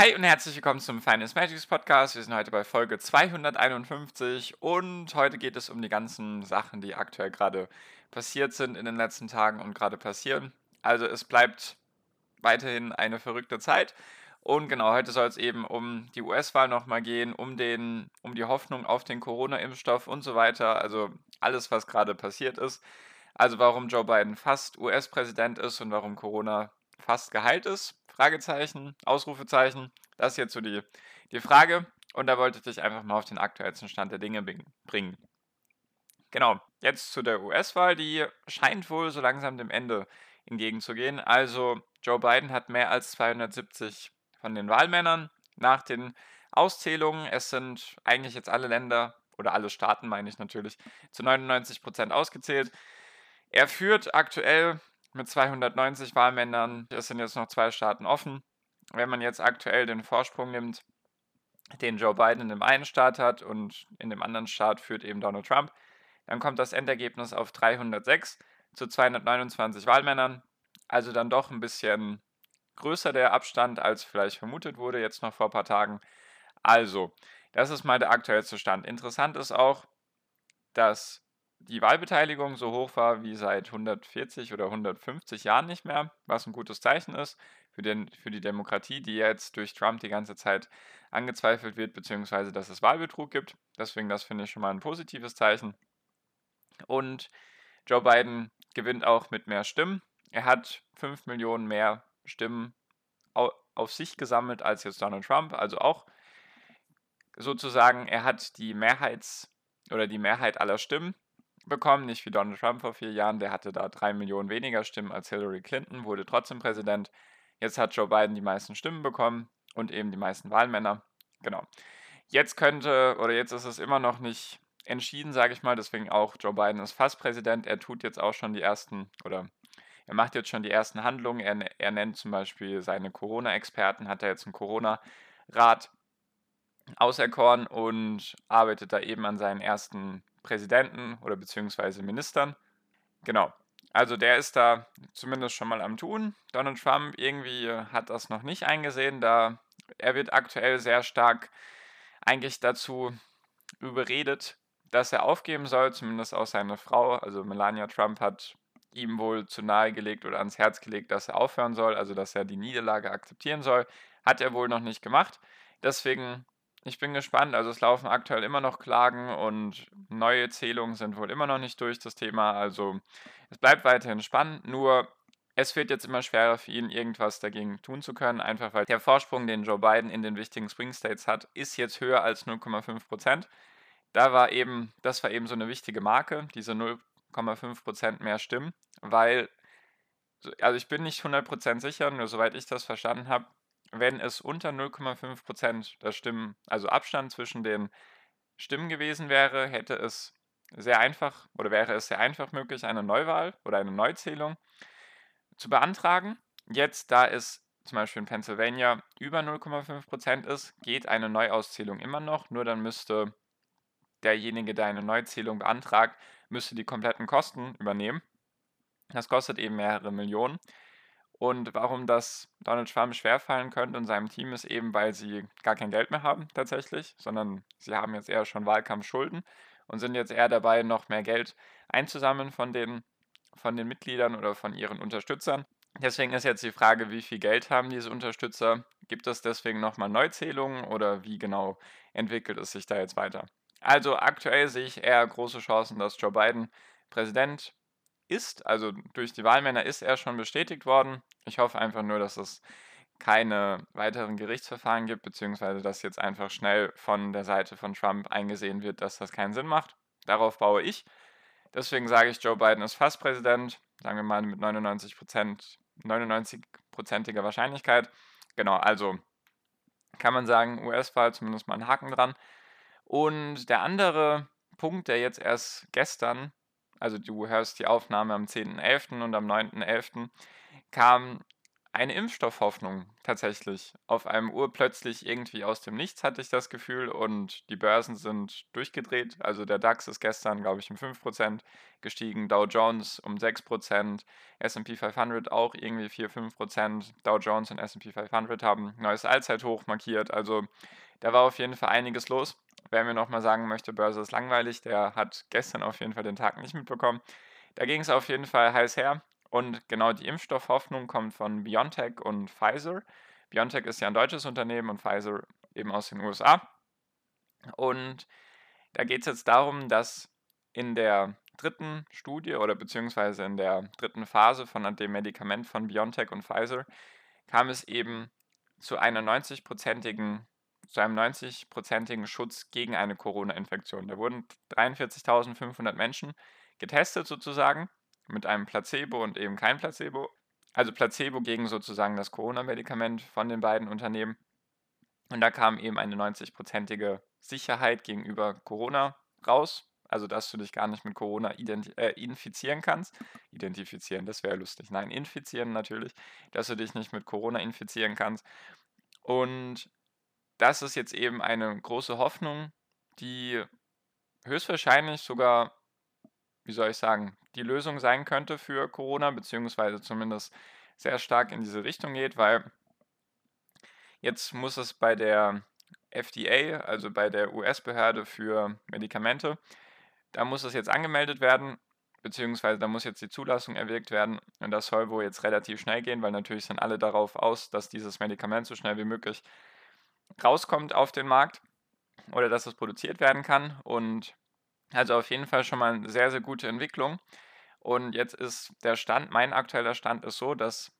Hi und herzlich willkommen zum Finance Magics Podcast. Wir sind heute bei Folge 251 und heute geht es um die ganzen Sachen, die aktuell gerade passiert sind in den letzten Tagen und gerade passieren. Also es bleibt weiterhin eine verrückte Zeit. Und genau, heute soll es eben um die US-Wahl nochmal gehen, um, den, um die Hoffnung auf den Corona-Impfstoff und so weiter. Also alles, was gerade passiert ist. Also warum Joe Biden fast US-Präsident ist und warum Corona fast geheilt ist. Fragezeichen, Ausrufezeichen. Das ist jetzt so die, die Frage. Und da wollte ich dich einfach mal auf den aktuellsten Stand der Dinge bringen. Genau, jetzt zu der US-Wahl, die scheint wohl so langsam dem Ende entgegenzugehen. Also Joe Biden hat mehr als 270 von den Wahlmännern nach den Auszählungen. Es sind eigentlich jetzt alle Länder oder alle Staaten, meine ich natürlich, zu 99 Prozent ausgezählt. Er führt aktuell mit 290 Wahlmännern. Es sind jetzt noch zwei Staaten offen. Wenn man jetzt aktuell den Vorsprung nimmt, den Joe Biden in dem einen Staat hat und in dem anderen Staat führt eben Donald Trump, dann kommt das Endergebnis auf 306 zu 229 Wahlmännern. Also dann doch ein bisschen größer der Abstand, als vielleicht vermutet wurde, jetzt noch vor ein paar Tagen. Also, das ist mal der aktuellste Stand. Interessant ist auch, dass die Wahlbeteiligung so hoch war wie seit 140 oder 150 Jahren nicht mehr, was ein gutes Zeichen ist für, den, für die Demokratie, die jetzt durch Trump die ganze Zeit angezweifelt wird, beziehungsweise dass es Wahlbetrug gibt. Deswegen, das finde ich schon mal ein positives Zeichen. Und Joe Biden gewinnt auch mit mehr Stimmen. Er hat 5 Millionen mehr Stimmen auf sich gesammelt als jetzt Donald Trump, also auch sozusagen, er hat die Mehrheits- oder die Mehrheit aller Stimmen bekommen, nicht wie Donald Trump vor vier Jahren, der hatte da drei Millionen weniger Stimmen als Hillary Clinton, wurde trotzdem Präsident. Jetzt hat Joe Biden die meisten Stimmen bekommen und eben die meisten Wahlmänner. Genau. Jetzt könnte, oder jetzt ist es immer noch nicht entschieden, sage ich mal, deswegen auch Joe Biden ist fast Präsident. Er tut jetzt auch schon die ersten, oder er macht jetzt schon die ersten Handlungen. Er, er nennt zum Beispiel seine Corona-Experten, hat er jetzt einen Corona-Rat auserkoren und arbeitet da eben an seinen ersten Präsidenten oder beziehungsweise Ministern. Genau. Also der ist da zumindest schon mal am Tun. Donald Trump irgendwie hat das noch nicht eingesehen, da er wird aktuell sehr stark eigentlich dazu überredet, dass er aufgeben soll, zumindest auch seine Frau, also Melania Trump hat ihm wohl zu nahe gelegt oder ans Herz gelegt, dass er aufhören soll, also dass er die Niederlage akzeptieren soll. Hat er wohl noch nicht gemacht. Deswegen ich bin gespannt. Also es laufen aktuell immer noch Klagen und neue Zählungen sind wohl immer noch nicht durch das Thema. Also es bleibt weiterhin spannend. Nur es wird jetzt immer schwerer für ihn, irgendwas dagegen tun zu können, einfach weil der Vorsprung, den Joe Biden in den wichtigen Swing States hat, ist jetzt höher als 0,5 Prozent. Da war eben, das war eben so eine wichtige Marke, diese 0,5 Prozent mehr Stimmen, weil, also ich bin nicht 100% sicher, nur soweit ich das verstanden habe, wenn es unter 0,5% der Stimmen, also Abstand zwischen den Stimmen gewesen wäre, hätte es sehr einfach oder wäre es sehr einfach möglich, eine Neuwahl oder eine Neuzählung zu beantragen. Jetzt, da es zum Beispiel in Pennsylvania über 0,5% ist, geht eine Neuauszählung immer noch, nur dann müsste derjenige, der eine Neuzählung beantragt, müsste die kompletten Kosten übernehmen. Das kostet eben mehrere Millionen. Und warum das Donald Trump schwerfallen könnte und seinem Team ist eben, weil sie gar kein Geld mehr haben tatsächlich, sondern sie haben jetzt eher schon Wahlkampfschulden und sind jetzt eher dabei, noch mehr Geld einzusammeln von den, von den Mitgliedern oder von ihren Unterstützern. Deswegen ist jetzt die Frage, wie viel Geld haben diese Unterstützer? Gibt es deswegen nochmal Neuzählungen oder wie genau entwickelt es sich da jetzt weiter? Also aktuell sehe ich eher große Chancen, dass Joe Biden Präsident ist, also durch die Wahlmänner ist er schon bestätigt worden. Ich hoffe einfach nur, dass es keine weiteren Gerichtsverfahren gibt, beziehungsweise dass jetzt einfach schnell von der Seite von Trump eingesehen wird, dass das keinen Sinn macht. Darauf baue ich. Deswegen sage ich, Joe Biden ist fast Präsident, sagen wir mal mit 99 99-prozentiger Wahrscheinlichkeit. Genau, also kann man sagen, US-Wahl zumindest mal einen Haken dran. Und der andere Punkt, der jetzt erst gestern, also du hörst die Aufnahme am 10.11. und am 9.11., kam eine Impfstoffhoffnung tatsächlich. Auf einem Uhr plötzlich irgendwie aus dem Nichts hatte ich das Gefühl und die Börsen sind durchgedreht. Also der DAX ist gestern, glaube ich, um 5% gestiegen, Dow Jones um 6%, SP 500 auch irgendwie 4-5%. Dow Jones und SP 500 haben neues Allzeithoch markiert. Also da war auf jeden Fall einiges los. Wer mir nochmal sagen möchte, Börse ist langweilig, der hat gestern auf jeden Fall den Tag nicht mitbekommen. Da ging es auf jeden Fall heiß her. Und genau die Impfstoffhoffnung kommt von BioNTech und Pfizer. BioNTech ist ja ein deutsches Unternehmen und Pfizer eben aus den USA. Und da geht es jetzt darum, dass in der dritten Studie oder beziehungsweise in der dritten Phase von dem Medikament von BioNTech und Pfizer kam es eben zu einer 90-prozentigen zu einem 90-prozentigen Schutz gegen eine Corona-Infektion. Da wurden 43.500 Menschen getestet sozusagen mit einem Placebo und eben kein Placebo. Also Placebo gegen sozusagen das Corona-Medikament von den beiden Unternehmen. Und da kam eben eine 90-prozentige Sicherheit gegenüber Corona raus. Also, dass du dich gar nicht mit Corona äh, infizieren kannst. Identifizieren, das wäre lustig. Nein, infizieren natürlich. Dass du dich nicht mit Corona infizieren kannst. Und das ist jetzt eben eine große Hoffnung, die höchstwahrscheinlich sogar wie soll ich sagen, die Lösung sein könnte für Corona, beziehungsweise zumindest sehr stark in diese Richtung geht, weil jetzt muss es bei der FDA, also bei der US-Behörde für Medikamente, da muss es jetzt angemeldet werden, beziehungsweise da muss jetzt die Zulassung erwirkt werden. Und das soll wohl jetzt relativ schnell gehen, weil natürlich sind alle darauf aus, dass dieses Medikament so schnell wie möglich rauskommt auf den Markt oder dass es produziert werden kann und also auf jeden Fall schon mal eine sehr, sehr gute Entwicklung. Und jetzt ist der Stand, mein aktueller Stand ist so, dass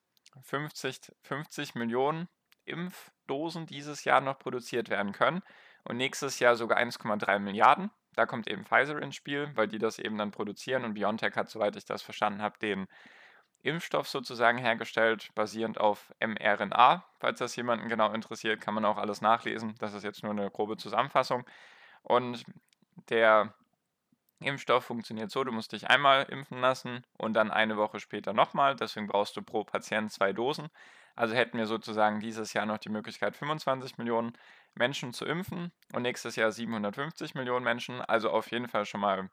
50, 50 Millionen Impfdosen dieses Jahr noch produziert werden können und nächstes Jahr sogar 1,3 Milliarden. Da kommt eben Pfizer ins Spiel, weil die das eben dann produzieren und BioNTech hat, soweit ich das verstanden habe, den Impfstoff sozusagen hergestellt, basierend auf mRNA. Falls das jemanden genau interessiert, kann man auch alles nachlesen. Das ist jetzt nur eine grobe Zusammenfassung. Und der Impfstoff funktioniert so, du musst dich einmal impfen lassen und dann eine Woche später nochmal. Deswegen brauchst du pro Patient zwei Dosen. Also hätten wir sozusagen dieses Jahr noch die Möglichkeit, 25 Millionen Menschen zu impfen und nächstes Jahr 750 Millionen Menschen. Also auf jeden Fall schon mal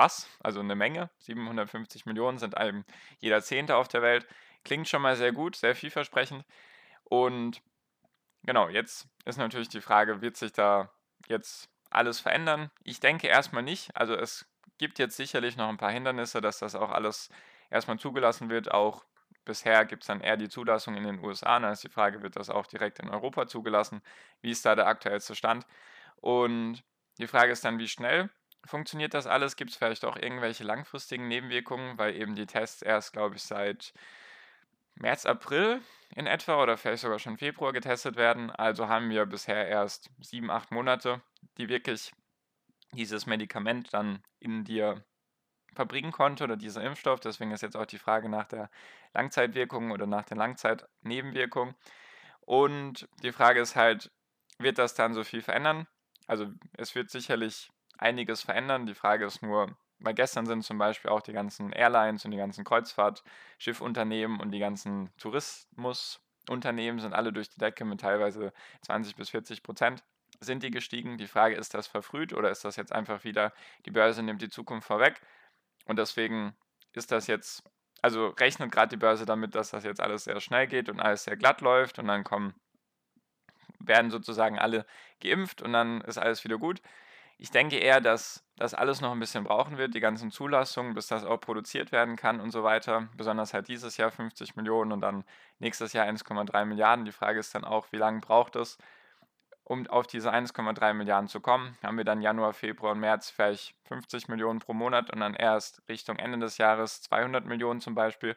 was, also eine Menge. 750 Millionen sind einem jeder Zehnte auf der Welt. Klingt schon mal sehr gut, sehr vielversprechend. Und genau, jetzt ist natürlich die Frage, wird sich da jetzt alles verändern? Ich denke erstmal nicht. Also es gibt jetzt sicherlich noch ein paar Hindernisse, dass das auch alles erstmal zugelassen wird. Auch bisher gibt es dann eher die Zulassung in den USA. Da ist die Frage, wird das auch direkt in Europa zugelassen? Wie ist da der aktuellste Stand? Und die Frage ist dann, wie schnell funktioniert das alles? Gibt es vielleicht auch irgendwelche langfristigen Nebenwirkungen, weil eben die Tests erst, glaube ich, seit März, April in etwa oder vielleicht sogar schon Februar getestet werden. Also haben wir bisher erst sieben, acht Monate, die wirklich dieses Medikament dann in dir verbringen konnte oder dieser Impfstoff. Deswegen ist jetzt auch die Frage nach der Langzeitwirkung oder nach den Langzeitnebenwirkungen. Und die Frage ist halt, wird das dann so viel verändern? Also es wird sicherlich einiges verändern. Die Frage ist nur, weil gestern sind zum Beispiel auch die ganzen Airlines und die ganzen Kreuzfahrtschiffunternehmen und die ganzen Tourismusunternehmen sind alle durch die Decke mit teilweise 20 bis 40 Prozent sind die gestiegen. Die Frage, ist das verfrüht oder ist das jetzt einfach wieder, die Börse nimmt die Zukunft vorweg und deswegen ist das jetzt, also rechnet gerade die Börse damit, dass das jetzt alles sehr schnell geht und alles sehr glatt läuft und dann kommen, werden sozusagen alle geimpft und dann ist alles wieder gut. Ich denke eher, dass das alles noch ein bisschen brauchen wird, die ganzen Zulassungen, bis das auch produziert werden kann und so weiter. Besonders halt dieses Jahr 50 Millionen und dann nächstes Jahr 1,3 Milliarden. Die Frage ist dann auch, wie lange braucht es, um auf diese 1,3 Milliarden zu kommen? Haben wir dann Januar, Februar und März vielleicht 50 Millionen pro Monat und dann erst Richtung Ende des Jahres 200 Millionen zum Beispiel?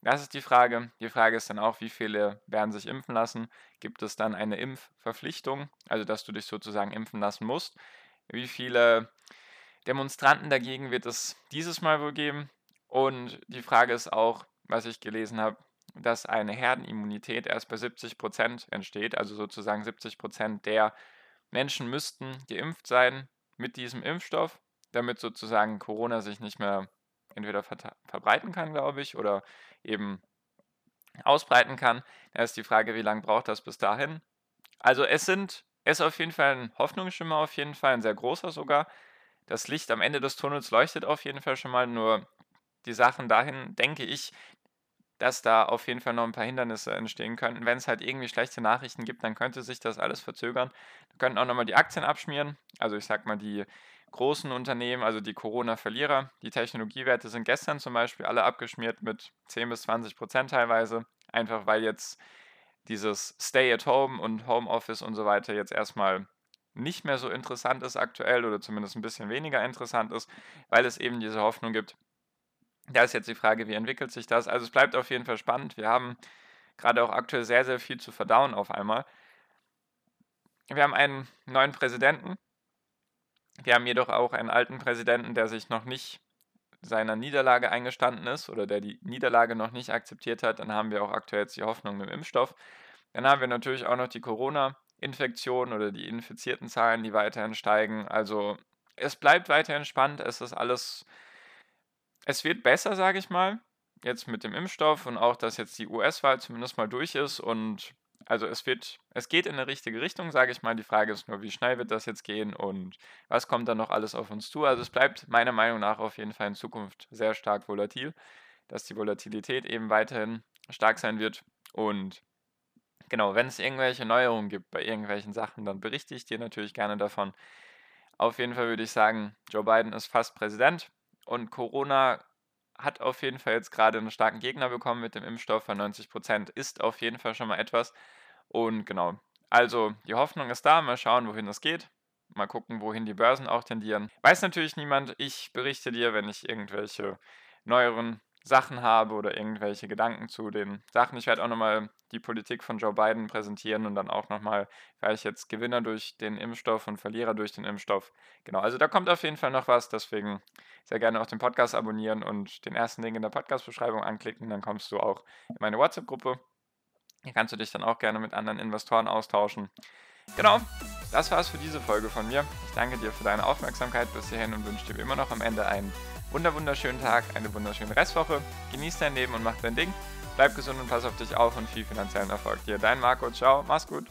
Das ist die Frage. Die Frage ist dann auch, wie viele werden sich impfen lassen? Gibt es dann eine Impfverpflichtung, also dass du dich sozusagen impfen lassen musst? Wie viele Demonstranten dagegen wird es dieses Mal wohl geben? Und die Frage ist auch, was ich gelesen habe, dass eine Herdenimmunität erst bei 70 Prozent entsteht. Also sozusagen 70 Prozent der Menschen müssten geimpft sein mit diesem Impfstoff, damit sozusagen Corona sich nicht mehr entweder verbreiten kann, glaube ich, oder eben ausbreiten kann. Da ist die Frage, wie lange braucht das bis dahin? Also es sind, ist auf jeden Fall ein Hoffnungsschimmer, auf jeden Fall ein sehr großer sogar. Das Licht am Ende des Tunnels leuchtet auf jeden Fall schon mal, nur die Sachen dahin, denke ich, dass da auf jeden Fall noch ein paar Hindernisse entstehen könnten. Wenn es halt irgendwie schlechte Nachrichten gibt, dann könnte sich das alles verzögern. Da könnten auch nochmal die Aktien abschmieren. Also ich sag mal, die großen Unternehmen, also die Corona-Verlierer, die Technologiewerte sind gestern zum Beispiel alle abgeschmiert mit 10 bis 20 Prozent teilweise. Einfach weil jetzt dieses Stay at Home und Homeoffice und so weiter jetzt erstmal nicht mehr so interessant ist aktuell oder zumindest ein bisschen weniger interessant ist, weil es eben diese Hoffnung gibt, da ist jetzt die Frage, wie entwickelt sich das? Also es bleibt auf jeden Fall spannend. Wir haben gerade auch aktuell sehr, sehr viel zu verdauen auf einmal. Wir haben einen neuen Präsidenten. Wir haben jedoch auch einen alten Präsidenten, der sich noch nicht seiner Niederlage eingestanden ist oder der die Niederlage noch nicht akzeptiert hat. Dann haben wir auch aktuell jetzt die Hoffnung mit dem Impfstoff. Dann haben wir natürlich auch noch die Corona-Infektion oder die infizierten Zahlen, die weiterhin steigen. Also es bleibt weiterhin spannend. Es ist alles es wird besser, sage ich mal, jetzt mit dem Impfstoff und auch, dass jetzt die US-Wahl zumindest mal durch ist und also es wird, es geht in eine richtige Richtung, sage ich mal. Die Frage ist nur, wie schnell wird das jetzt gehen und was kommt dann noch alles auf uns zu. Also es bleibt meiner Meinung nach auf jeden Fall in Zukunft sehr stark volatil, dass die Volatilität eben weiterhin stark sein wird. Und genau, wenn es irgendwelche Neuerungen gibt bei irgendwelchen Sachen, dann berichte ich dir natürlich gerne davon. Auf jeden Fall würde ich sagen, Joe Biden ist fast Präsident. Und Corona hat auf jeden Fall jetzt gerade einen starken Gegner bekommen mit dem Impfstoff von 90 Prozent. Ist auf jeden Fall schon mal etwas. Und genau, also die Hoffnung ist da. Mal schauen, wohin das geht. Mal gucken, wohin die Börsen auch tendieren. Weiß natürlich niemand. Ich berichte dir, wenn ich irgendwelche neueren Sachen habe oder irgendwelche Gedanken zu den Sachen. Ich werde auch nochmal die Politik von Joe Biden präsentieren und dann auch nochmal, vielleicht jetzt Gewinner durch den Impfstoff und Verlierer durch den Impfstoff. Genau, also da kommt auf jeden Fall noch was, deswegen sehr gerne auch den Podcast abonnieren und den ersten Link in der Podcast-Beschreibung anklicken, dann kommst du auch in meine WhatsApp-Gruppe. Hier kannst du dich dann auch gerne mit anderen Investoren austauschen. Genau, das war's für diese Folge von mir. Ich danke dir für deine Aufmerksamkeit bis hierhin und wünsche dir immer noch am Ende einen wunderschönen Tag, eine wunderschöne Restwoche. Genieß dein Leben und mach dein Ding. Bleib gesund und pass auf dich auf und viel finanziellen Erfolg dir. Dein Marco, ciao, mach's gut.